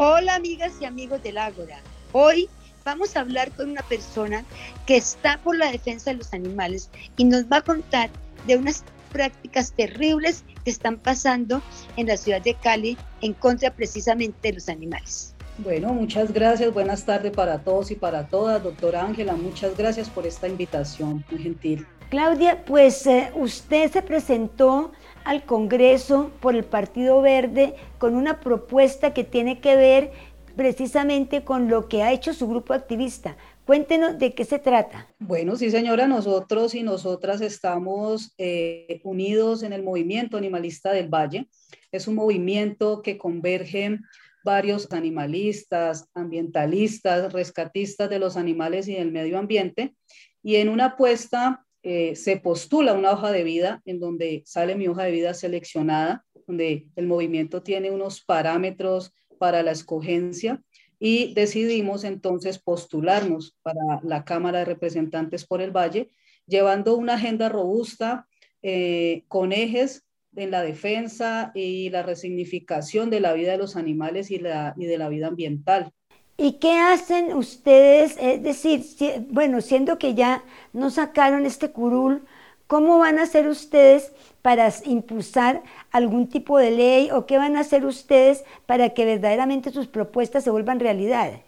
Hola amigas y amigos del Ágora. Hoy vamos a hablar con una persona que está por la defensa de los animales y nos va a contar de unas prácticas terribles que están pasando en la ciudad de Cali en contra precisamente de los animales. Bueno, muchas gracias. Buenas tardes para todos y para todas. Doctora Ángela, muchas gracias por esta invitación, muy gentil. Claudia, pues eh, usted se presentó al Congreso por el Partido Verde con una propuesta que tiene que ver precisamente con lo que ha hecho su grupo activista. Cuéntenos de qué se trata. Bueno, sí señora, nosotros y nosotras estamos eh, unidos en el movimiento animalista del Valle. Es un movimiento que converge varios animalistas, ambientalistas, rescatistas de los animales y del medio ambiente. Y en una apuesta eh, se postula una hoja de vida en donde sale mi hoja de vida seleccionada, donde el movimiento tiene unos parámetros para la escogencia y decidimos entonces postularnos para la Cámara de Representantes por el Valle, llevando una agenda robusta eh, con ejes en la defensa y la resignificación de la vida de los animales y, la, y de la vida ambiental. ¿Y qué hacen ustedes? Es decir, bueno, siendo que ya no sacaron este curul, ¿cómo van a hacer ustedes para impulsar algún tipo de ley o qué van a hacer ustedes para que verdaderamente sus propuestas se vuelvan realidad?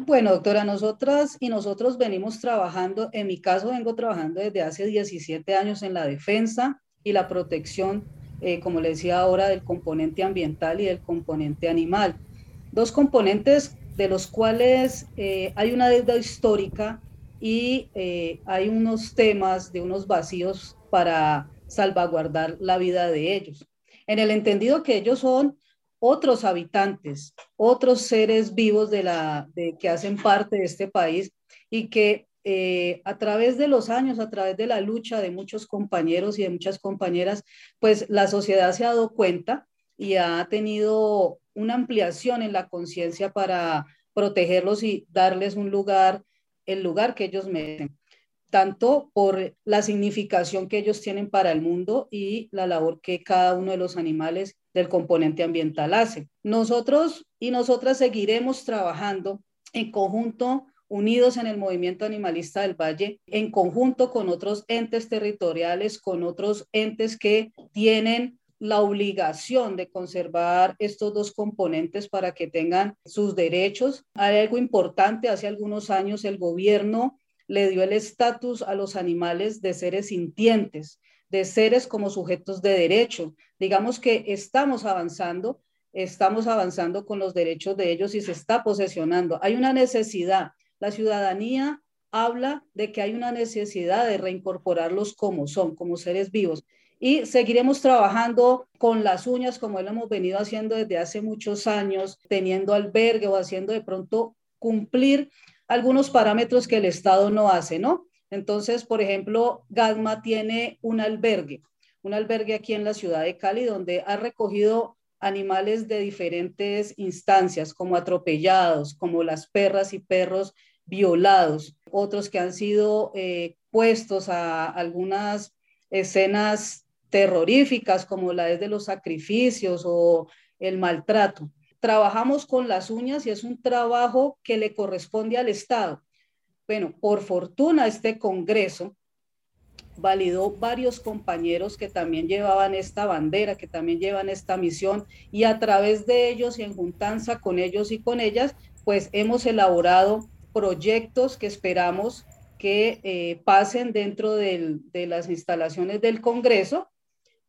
Bueno, doctora, nosotras y nosotros venimos trabajando, en mi caso vengo trabajando desde hace 17 años en la defensa y la protección, eh, como le decía ahora, del componente ambiental y del componente animal. Dos componentes de los cuales eh, hay una deuda histórica y eh, hay unos temas de unos vacíos para salvaguardar la vida de ellos. En el entendido que ellos son otros habitantes, otros seres vivos de la, de, que hacen parte de este país y que eh, a través de los años, a través de la lucha de muchos compañeros y de muchas compañeras, pues la sociedad se ha dado cuenta y ha tenido una ampliación en la conciencia para protegerlos y darles un lugar, el lugar que ellos merecen, tanto por la significación que ellos tienen para el mundo y la labor que cada uno de los animales del componente ambiental hace. Nosotros y nosotras seguiremos trabajando en conjunto unidos en el movimiento animalista del Valle, en conjunto con otros entes territoriales, con otros entes que tienen la obligación de conservar estos dos componentes para que tengan sus derechos. Hay algo importante, hace algunos años el gobierno le dio el estatus a los animales de seres sintientes, de seres como sujetos de derecho. Digamos que estamos avanzando, estamos avanzando con los derechos de ellos y se está posesionando. Hay una necesidad. La ciudadanía habla de que hay una necesidad de reincorporarlos como son, como seres vivos y seguiremos trabajando con las uñas como lo hemos venido haciendo desde hace muchos años, teniendo albergue o haciendo de pronto cumplir algunos parámetros que el Estado no hace, ¿no? Entonces, por ejemplo, GADMA tiene un albergue, un albergue aquí en la ciudad de Cali donde ha recogido animales de diferentes instancias, como atropellados, como las perras y perros violados, otros que han sido eh, puestos a algunas escenas terroríficas como la es de los sacrificios o el maltrato. Trabajamos con las uñas y es un trabajo que le corresponde al Estado. Bueno, por fortuna este Congreso validó varios compañeros que también llevaban esta bandera, que también llevan esta misión y a través de ellos y en juntanza con ellos y con ellas, pues hemos elaborado proyectos que esperamos que eh, pasen dentro de las instalaciones del Congreso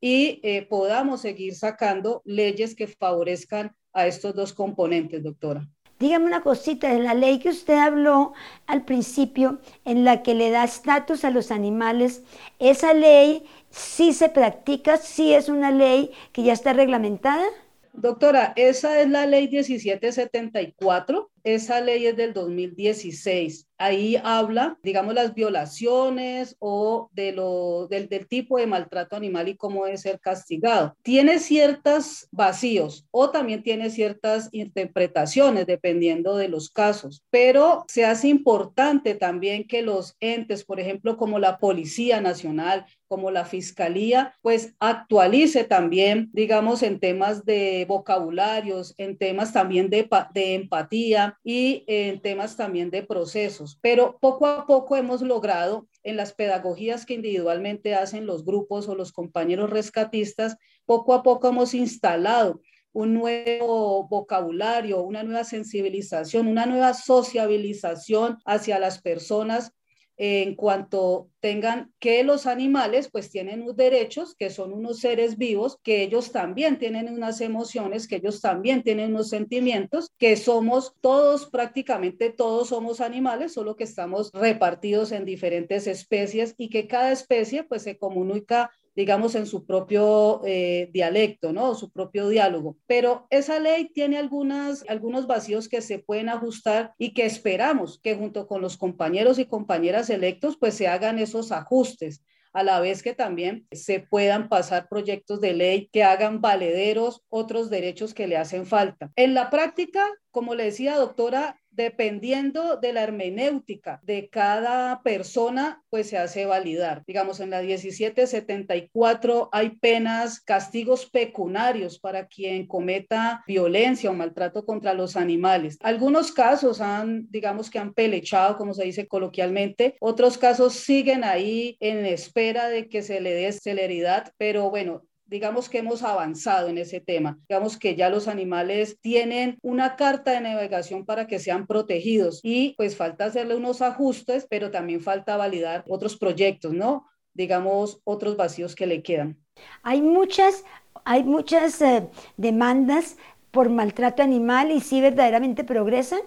y eh, podamos seguir sacando leyes que favorezcan a estos dos componentes, doctora. Dígame una cosita, de la ley que usted habló al principio, en la que le da estatus a los animales, ¿esa ley sí se practica, sí es una ley que ya está reglamentada? Doctora, esa es la ley 1774 esa ley es del 2016. Ahí habla, digamos, las violaciones o de lo, del, del tipo de maltrato animal y cómo debe ser castigado. Tiene ciertos vacíos o también tiene ciertas interpretaciones dependiendo de los casos, pero se hace importante también que los entes, por ejemplo, como la Policía Nacional, como la Fiscalía, pues actualice también, digamos, en temas de vocabularios, en temas también de, de empatía y en temas también de procesos. Pero poco a poco hemos logrado en las pedagogías que individualmente hacen los grupos o los compañeros rescatistas, poco a poco hemos instalado un nuevo vocabulario, una nueva sensibilización, una nueva sociabilización hacia las personas en cuanto tengan que los animales pues tienen unos derechos, que son unos seres vivos, que ellos también tienen unas emociones, que ellos también tienen unos sentimientos, que somos todos, prácticamente todos somos animales, solo que estamos repartidos en diferentes especies y que cada especie pues se comunica digamos, en su propio eh, dialecto, ¿no? Su propio diálogo. Pero esa ley tiene algunas, algunos vacíos que se pueden ajustar y que esperamos que junto con los compañeros y compañeras electos, pues se hagan esos ajustes a la vez que también se puedan pasar proyectos de ley que hagan valederos otros derechos que le hacen falta. En la práctica, como le decía doctora, dependiendo de la hermenéutica de cada persona, pues se hace validar. Digamos, en la 1774 hay penas, castigos pecuniarios para quien cometa violencia o maltrato contra los animales. Algunos casos han, digamos que han pelechado, como se dice coloquialmente, otros casos siguen ahí en espera de que se le dé celeridad, pero bueno, digamos que hemos avanzado en ese tema. Digamos que ya los animales tienen una carta de navegación para que sean protegidos y pues falta hacerle unos ajustes, pero también falta validar otros proyectos, ¿no? Digamos, otros vacíos que le quedan. Hay muchas, hay muchas eh, demandas por maltrato animal y si verdaderamente progresan.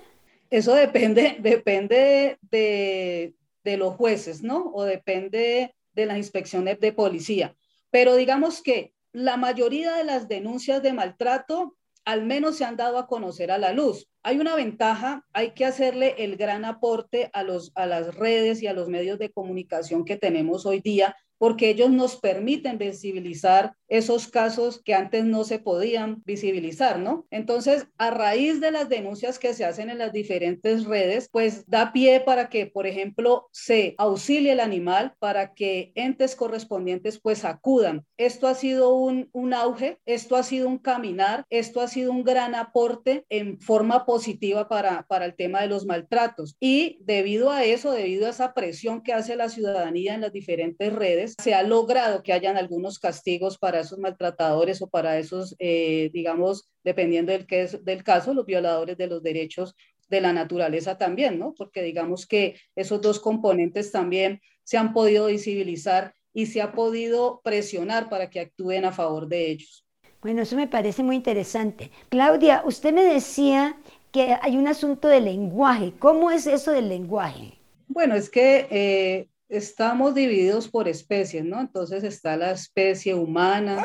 Eso depende, depende de, de los jueces, ¿no? O depende de las inspecciones de policía. Pero digamos que la mayoría de las denuncias de maltrato al menos se han dado a conocer a la luz. Hay una ventaja, hay que hacerle el gran aporte a, los, a las redes y a los medios de comunicación que tenemos hoy día, porque ellos nos permiten visibilizar esos casos que antes no se podían visibilizar, ¿no? Entonces, a raíz de las denuncias que se hacen en las diferentes redes, pues da pie para que, por ejemplo, se auxilie el animal, para que entes correspondientes pues acudan. Esto ha sido un, un auge, esto ha sido un caminar, esto ha sido un gran aporte en forma positiva para, para el tema de los maltratos. Y debido a eso, debido a esa presión que hace la ciudadanía en las diferentes redes, se ha logrado que hayan algunos castigos para esos maltratadores o para esos, eh, digamos, dependiendo del, que es, del caso, los violadores de los derechos de la naturaleza también, ¿no? Porque digamos que esos dos componentes también se han podido visibilizar y se ha podido presionar para que actúen a favor de ellos. Bueno, eso me parece muy interesante. Claudia, usted me decía que hay un asunto de lenguaje. ¿Cómo es eso del lenguaje? Bueno, es que eh, estamos divididos por especies, ¿no? Entonces está la especie humana,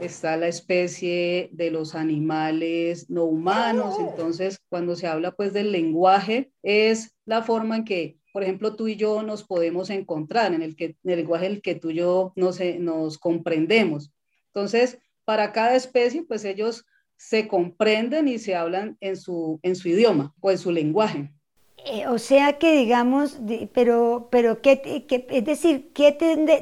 está la especie de los animales no humanos. Entonces, cuando se habla pues del lenguaje, es la forma en que, por ejemplo, tú y yo nos podemos encontrar, en el, que, el lenguaje en el que tú y yo nos, nos comprendemos. Entonces, para cada especie, pues ellos se comprenden y se hablan en su, en su idioma o en su lenguaje. Eh, o sea que digamos, pero, pero ¿qué, es decir, ¿qué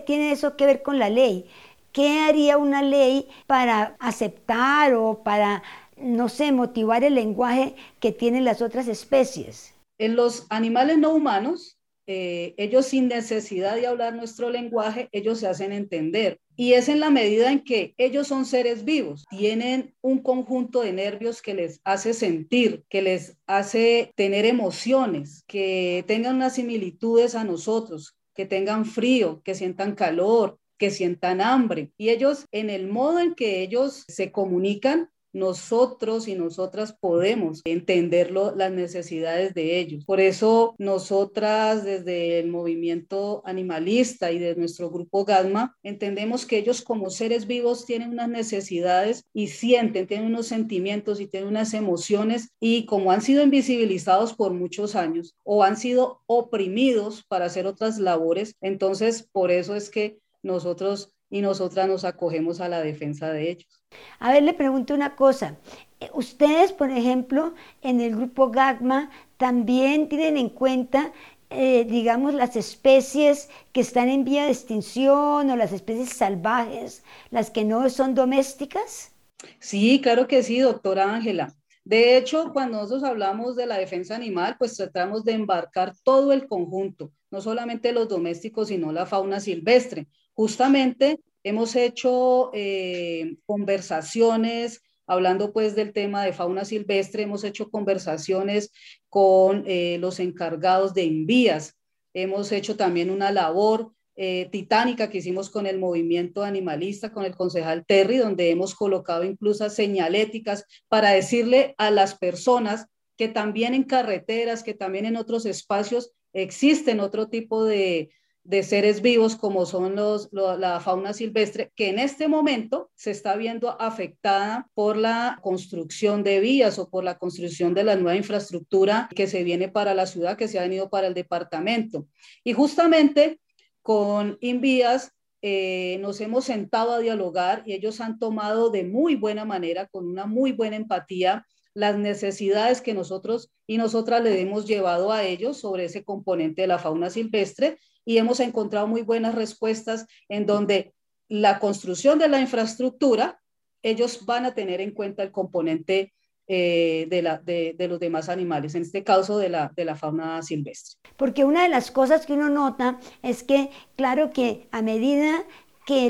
tiene eso que ver con la ley? ¿Qué haría una ley para aceptar o para, no sé, motivar el lenguaje que tienen las otras especies? En los animales no humanos, eh, ellos sin necesidad de hablar nuestro lenguaje, ellos se hacen entender. Y es en la medida en que ellos son seres vivos, tienen un conjunto de nervios que les hace sentir, que les hace tener emociones, que tengan unas similitudes a nosotros, que tengan frío, que sientan calor, que sientan hambre. Y ellos, en el modo en que ellos se comunican, nosotros y nosotras podemos entenderlo, las necesidades de ellos. Por eso nosotras desde el movimiento animalista y de nuestro grupo GADMA entendemos que ellos como seres vivos tienen unas necesidades y sienten, tienen unos sentimientos y tienen unas emociones y como han sido invisibilizados por muchos años o han sido oprimidos para hacer otras labores, entonces por eso es que nosotros y nosotras nos acogemos a la defensa de ellos. A ver, le pregunto una cosa. Eh, ustedes, por ejemplo, en el grupo GAGMA, también tienen en cuenta, eh, digamos, las especies que están en vía de extinción o las especies salvajes, las que no son domésticas? Sí, claro que sí, doctora Ángela. De hecho, cuando nosotros hablamos de la defensa animal, pues tratamos de embarcar todo el conjunto, no solamente los domésticos, sino la fauna silvestre. Justamente hemos hecho eh, conversaciones, hablando pues del tema de fauna silvestre, hemos hecho conversaciones con eh, los encargados de envías, hemos hecho también una labor eh, titánica que hicimos con el movimiento animalista, con el concejal Terry, donde hemos colocado incluso señaléticas para decirle a las personas que también en carreteras, que también en otros espacios existen otro tipo de, de seres vivos como son los, la fauna silvestre, que en este momento se está viendo afectada por la construcción de vías o por la construcción de la nueva infraestructura que se viene para la ciudad, que se ha venido para el departamento. Y justamente con Invías eh, nos hemos sentado a dialogar y ellos han tomado de muy buena manera, con una muy buena empatía, las necesidades que nosotros y nosotras le hemos llevado a ellos sobre ese componente de la fauna silvestre y hemos encontrado muy buenas respuestas en donde la construcción de la infraestructura, ellos van a tener en cuenta el componente eh, de, los demás animales, en este caso de la, de la fauna silvestre. Porque una de las cosas que uno nota es que, claro que a medida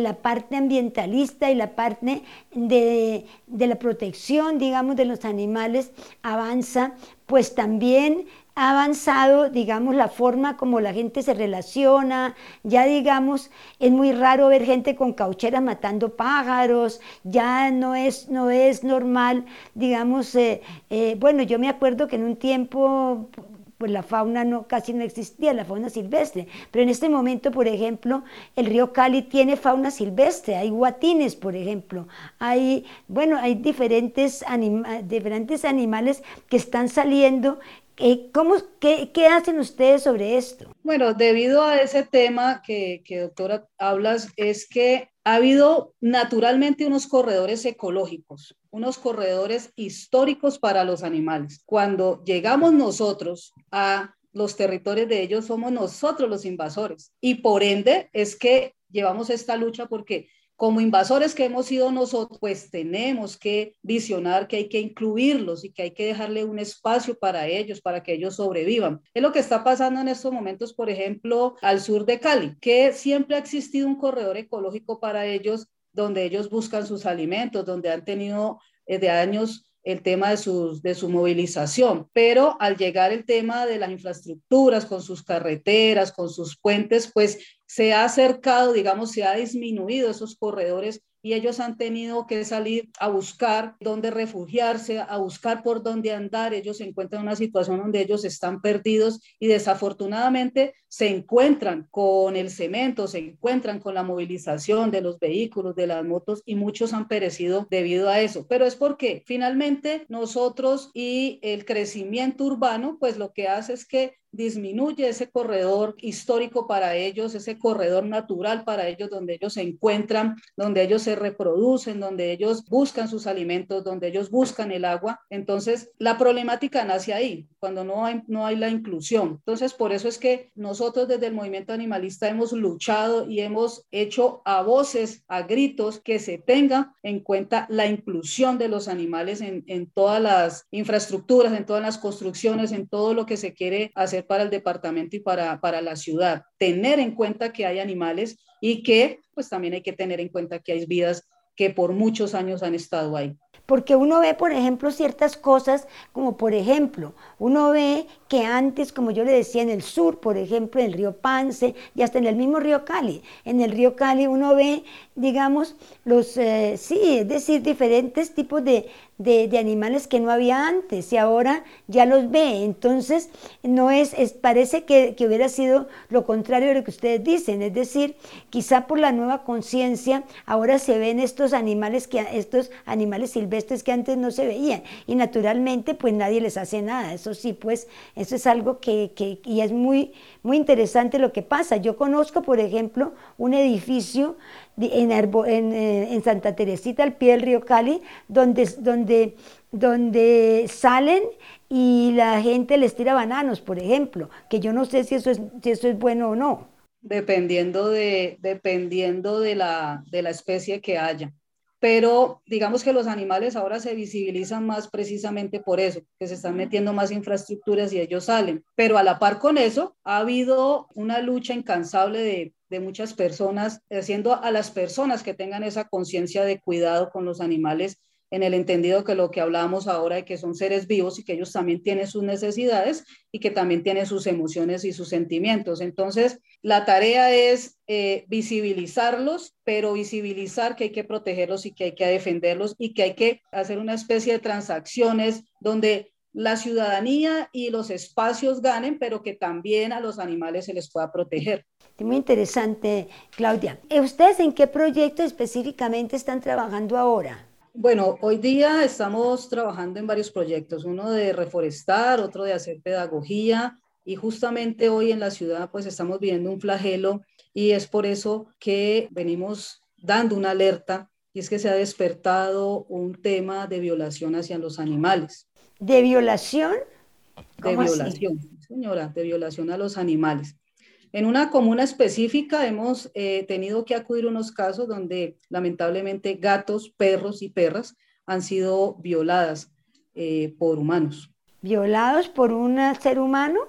la parte ambientalista y la parte de, de, la protección, digamos, de los animales avanza, pues también ha avanzado, digamos, la forma como la gente se relaciona, ya digamos, es muy raro ver gente con caucheras matando pájaros, ya no es, no es normal, digamos, eh, eh, bueno, yo me acuerdo que en un tiempo pues la fauna no, casi no existía, la fauna silvestre. Pero en este momento, por ejemplo, el río Cali tiene fauna silvestre, hay guatines, por ejemplo, hay, bueno, hay diferentes, diferentes animales que están saliendo ¿Cómo, qué, qué, hacen ustedes sobre esto? Bueno, debido a ese tema que, que, doctora hablas, es que ha habido naturalmente unos corredores ecológicos, unos corredores históricos para los animales. Cuando llegamos nosotros a los territorios de ellos, somos nosotros los invasores. Y por ende es que llevamos esta lucha porque como invasores que hemos sido nosotros, pues tenemos que visionar que hay que incluirlos y que hay que dejarle un espacio para ellos, para que ellos sobrevivan. Es lo que está pasando en estos momentos, por ejemplo, al sur de Cali, que siempre ha existido un corredor ecológico para ellos donde ellos buscan sus alimentos, donde han tenido eh, de años el tema de, sus, de su movilización, pero al llegar el tema de las infraestructuras, con sus carreteras, con sus puentes, pues se ha acercado, digamos, se ha disminuido esos corredores y ellos han tenido que salir a buscar dónde refugiarse, a buscar por dónde andar. Ellos se encuentran en una situación donde ellos están perdidos y desafortunadamente se encuentran con el cemento, se encuentran con la movilización de los vehículos, de las motos y muchos han perecido debido a eso. Pero es porque finalmente nosotros y el crecimiento urbano, pues lo que hace es que disminuye ese corredor histórico para ellos, ese corredor natural para ellos, donde ellos se encuentran, donde ellos se reproducen, donde ellos buscan sus alimentos, donde ellos buscan el agua. Entonces, la problemática nace ahí, cuando no hay, no hay la inclusión. Entonces, por eso es que nosotros desde el movimiento animalista hemos luchado y hemos hecho a voces, a gritos, que se tenga en cuenta la inclusión de los animales en, en todas las infraestructuras, en todas las construcciones, en todo lo que se quiere hacer para el departamento y para, para la ciudad. Tener en cuenta que hay animales y que pues también hay que tener en cuenta que hay vidas que por muchos años han estado ahí. Porque uno ve, por ejemplo, ciertas cosas, como por ejemplo, uno ve que antes, como yo le decía, en el sur, por ejemplo, en el río Pance y hasta en el mismo río Cali, en el río Cali uno ve, digamos, los, eh, sí, es decir, diferentes tipos de, de, animales que no había antes y ahora ya los ve. Entonces, no es, es parece que, que, hubiera sido lo contrario de lo que ustedes dicen. Es decir, quizá por la nueva conciencia, ahora se ven estos animales, que, estos animales silvestres que antes no se veían. Y naturalmente, pues nadie les hace nada. Eso sí, pues, eso es algo que, que y es muy, muy interesante lo que pasa. Yo conozco, por ejemplo, un edificio en, eh, en, Santa Teresita, al pie del río Cali, donde, donde, donde salen y la gente les tira bananos, por ejemplo, que yo no sé si eso es, si eso es bueno o no. Dependiendo de, dependiendo de la, de la especie que haya pero digamos que los animales ahora se visibilizan más precisamente por eso, que se están metiendo más infraestructuras y ellos salen. Pero a la par con eso, ha habido una lucha incansable de, de muchas personas, haciendo a las personas que tengan esa conciencia de cuidado con los animales en el entendido que lo que hablábamos ahora de que son seres vivos y que ellos también tienen sus necesidades y que también tienen sus emociones y sus sentimientos. Entonces, la tarea es eh, visibilizarlos, pero visibilizar que hay que protegerlos y que hay que defenderlos y que hay que hacer una especie de transacciones donde la ciudadanía y los espacios ganen, pero que también a los animales se les pueda proteger. Muy interesante, Claudia. ¿Ustedes en qué proyecto específicamente están trabajando ahora? Bueno, hoy día estamos trabajando en varios proyectos, uno de reforestar, otro de hacer pedagogía y justamente hoy en la ciudad pues estamos viviendo un flagelo y es por eso que venimos dando una alerta y es que se ha despertado un tema de violación hacia los animales. ¿De violación? De violación, señora, de violación a los animales. En una comuna específica hemos eh, tenido que acudir a unos casos donde lamentablemente gatos, perros y perras han sido violadas eh, por humanos. ¿Violados por un ser humano?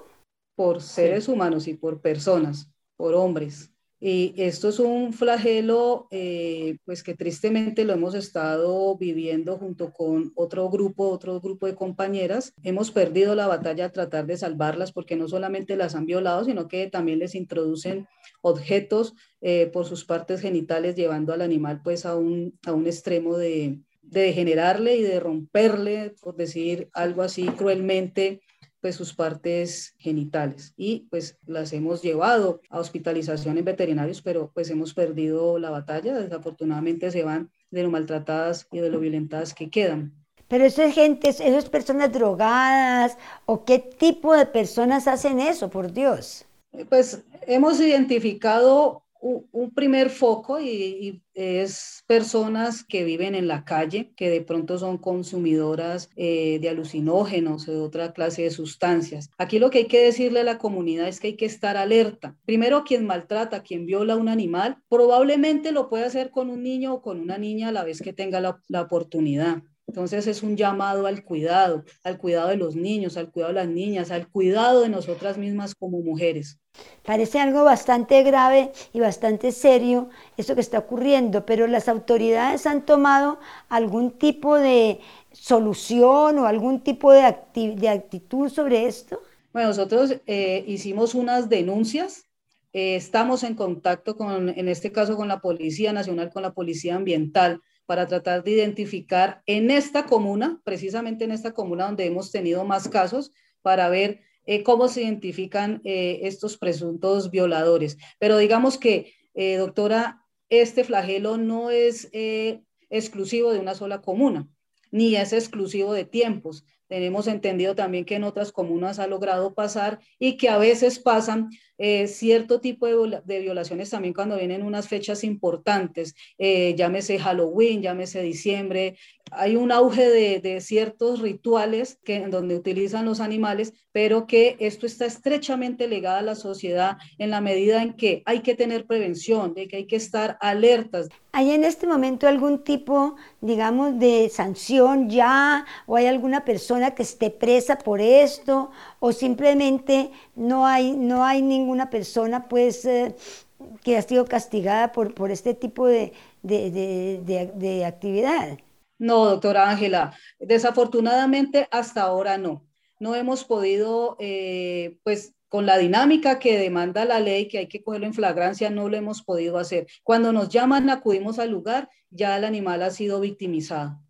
Por seres humanos y por personas, por hombres. Y esto es un flagelo, eh, pues que tristemente lo hemos estado viviendo junto con otro grupo, otro grupo de compañeras. Hemos perdido la batalla a tratar de salvarlas porque no solamente las han violado, sino que también les introducen objetos eh, por sus partes genitales, llevando al animal pues a un, a un extremo de, de degenerarle y de romperle, por decir algo así cruelmente, pues sus partes genitales y pues las hemos llevado a hospitalización en veterinarios, pero pues hemos perdido la batalla, desafortunadamente se van de lo maltratadas y de lo violentadas que quedan. Pero eso es gente, esas personas drogadas o qué tipo de personas hacen eso, por Dios. Pues hemos identificado un primer foco y, es personas que viven en la calle, que de pronto son consumidoras eh, de alucinógenos o de otra clase de sustancias. Aquí lo que hay que decirle a la comunidad es que hay que estar alerta. Primero, quien maltrata, quien viola a un animal, probablemente lo puede hacer con un niño o con una niña a la vez que tenga la oportunidad. Entonces es un llamado al cuidado, al cuidado de los niños, al cuidado de las niñas, al cuidado de nosotras mismas como mujeres. Parece algo bastante grave y bastante serio eso que está ocurriendo, pero las autoridades han tomado algún tipo de solución o algún tipo de, actitud sobre esto. Bueno, nosotros eh, hicimos unas denuncias, eh, estamos en contacto con, en este caso, con la Policía Nacional, con la Policía Ambiental para tratar de identificar en esta comuna, precisamente en esta comuna donde hemos tenido más casos, para ver eh, cómo se identifican eh, estos presuntos violadores. Pero digamos que, eh, doctora, este flagelo no es exclusivo de una sola comuna, ni es exclusivo de tiempos. Tenemos entendido también que en otras comunas ha logrado pasar y que a veces pasan eh, cierto tipo de, violaciones también cuando vienen unas fechas importantes, eh, llámese Halloween, llámese diciembre. Hay un auge de, ciertos rituales que, en donde utilizan los animales, pero que esto está estrechamente ligado a la sociedad en la medida en que hay que tener prevención, de que hay que estar alertas. ¿Hay en este momento algún tipo, digamos, de sanción ya o hay alguna persona que esté presa por esto o simplemente no hay, no hay ninguna persona pues eh, que ha sido castigada por, por este tipo de, de, actividad. No, doctora Ángela, desafortunadamente hasta ahora no. No hemos podido, eh, pues con la dinámica que demanda la ley, que hay que cogerlo en flagrancia, no lo hemos podido hacer. Cuando nos llaman, acudimos al lugar, ya el animal ha sido victimizado.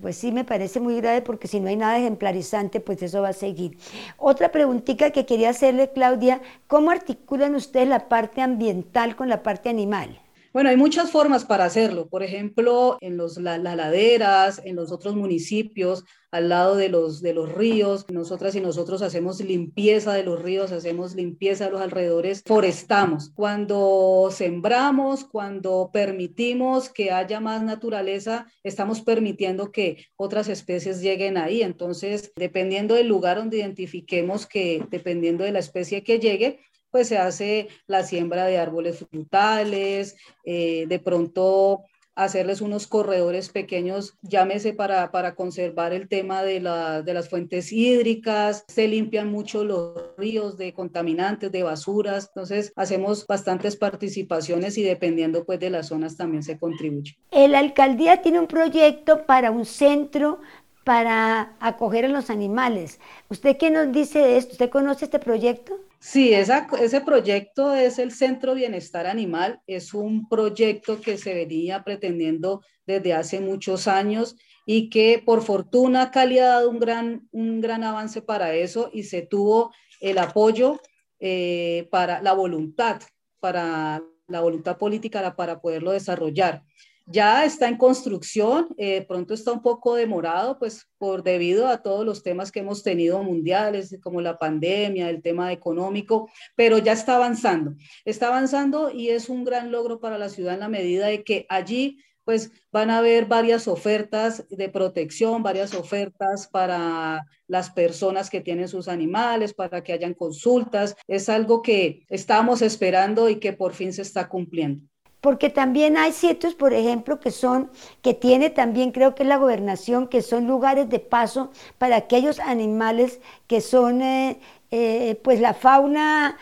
Pues sí, me parece muy grave porque si no hay nada ejemplarizante, pues eso va a seguir. Otra preguntita que quería hacerle, Claudia, ¿cómo articulan ustedes la parte ambiental con la parte animal? Bueno, hay muchas formas para hacerlo. Por ejemplo, en los, las laderas, en los otros municipios, al lado de los, de los ríos. Nosotras y nosotros hacemos limpieza de los ríos, hacemos limpieza de los alrededores, forestamos. Cuando sembramos, cuando permitimos que haya más naturaleza, estamos permitiendo que otras especies lleguen ahí. Entonces, dependiendo del lugar donde identifiquemos que, dependiendo de la especie que llegue, pues se hace la siembra de árboles frutales, eh, de pronto hacerles unos corredores pequeños, llámese para, para conservar el tema de, de, las fuentes hídricas, se limpian mucho los ríos de contaminantes, de basuras, entonces hacemos bastantes participaciones y dependiendo pues de las zonas también se contribuye. La alcaldía tiene un proyecto para un centro para acoger a los animales. ¿Usted qué nos dice de esto? ¿Usted conoce este proyecto? Sí, ese proyecto es el Centro Bienestar Animal. Es un proyecto que se venía pretendiendo desde hace muchos años y que por fortuna Cali ha dado un gran, un gran avance para eso y se tuvo el apoyo eh, para la voluntad, para la voluntad política para poderlo desarrollar. Ya está en construcción, eh, pronto está un poco demorado, pues por debido a todos los temas que hemos tenido mundiales, como la pandemia, el tema económico, pero ya está avanzando. Está avanzando y es un gran logro para la ciudad en la medida de que allí pues van a haber varias ofertas de protección, varias ofertas para las personas que tienen sus animales, para que hayan consultas. Es algo que estamos esperando y que por fin se está cumpliendo porque también hay sitios, por ejemplo, que son, que tiene también, creo que es la gobernación, que son lugares de paso para aquellos animales que son, eh, eh, pues la fauna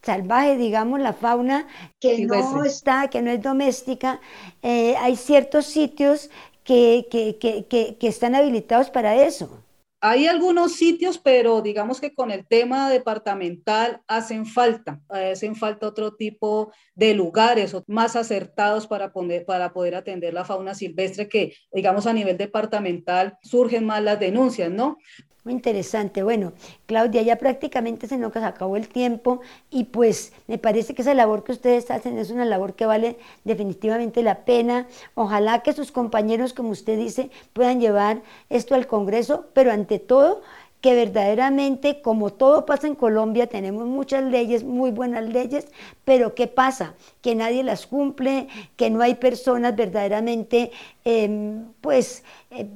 salvaje, digamos, la fauna que no está, que no es doméstica. Eh, hay ciertos sitios que, que están habilitados para eso. Hay algunos sitios, pero digamos que con el tema departamental hacen falta, hacen falta otro tipo de lugares más acertados para, poner, para poder atender la fauna silvestre que, digamos, a nivel departamental surgen más las denuncias, ¿no? Muy interesante. Bueno, Claudia, ya prácticamente se nos acabó el tiempo y pues me parece que esa labor que ustedes hacen es una labor que vale definitivamente la pena. Ojalá que sus compañeros, como usted dice, puedan llevar esto al Congreso, pero ante todo que verdaderamente, como todo pasa en Colombia, tenemos muchas leyes, muy buenas leyes, pero ¿qué pasa? Que nadie las cumple, que no hay personas verdaderamente, em, pues, eh,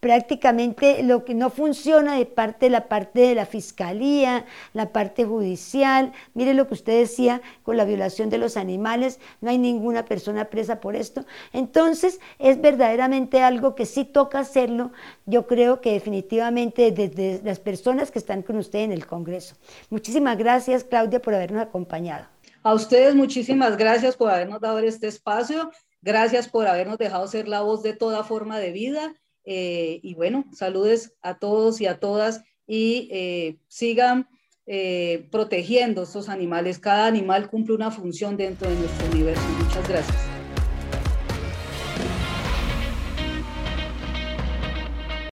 prácticamente lo que no funciona de parte de la parte de la fiscalía, la parte judicial. Mire lo que usted decía con la violación de los animales, no hay ninguna persona presa por esto. Entonces, es verdaderamente algo que sí toca hacerlo. Yo creo que definitivamente desde las personas que están con usted en el Congreso. Muchísimas gracias, Claudia, por habernos acompañado. A ustedes muchísimas gracias por habernos dado este espacio. Gracias por habernos dejado ser la voz de toda forma de vida eh, y bueno, saludes a todos y a todas y eh, sigan eh, protegiendo estos animales. Cada animal cumple una función dentro de nuestro universo. Muchas gracias.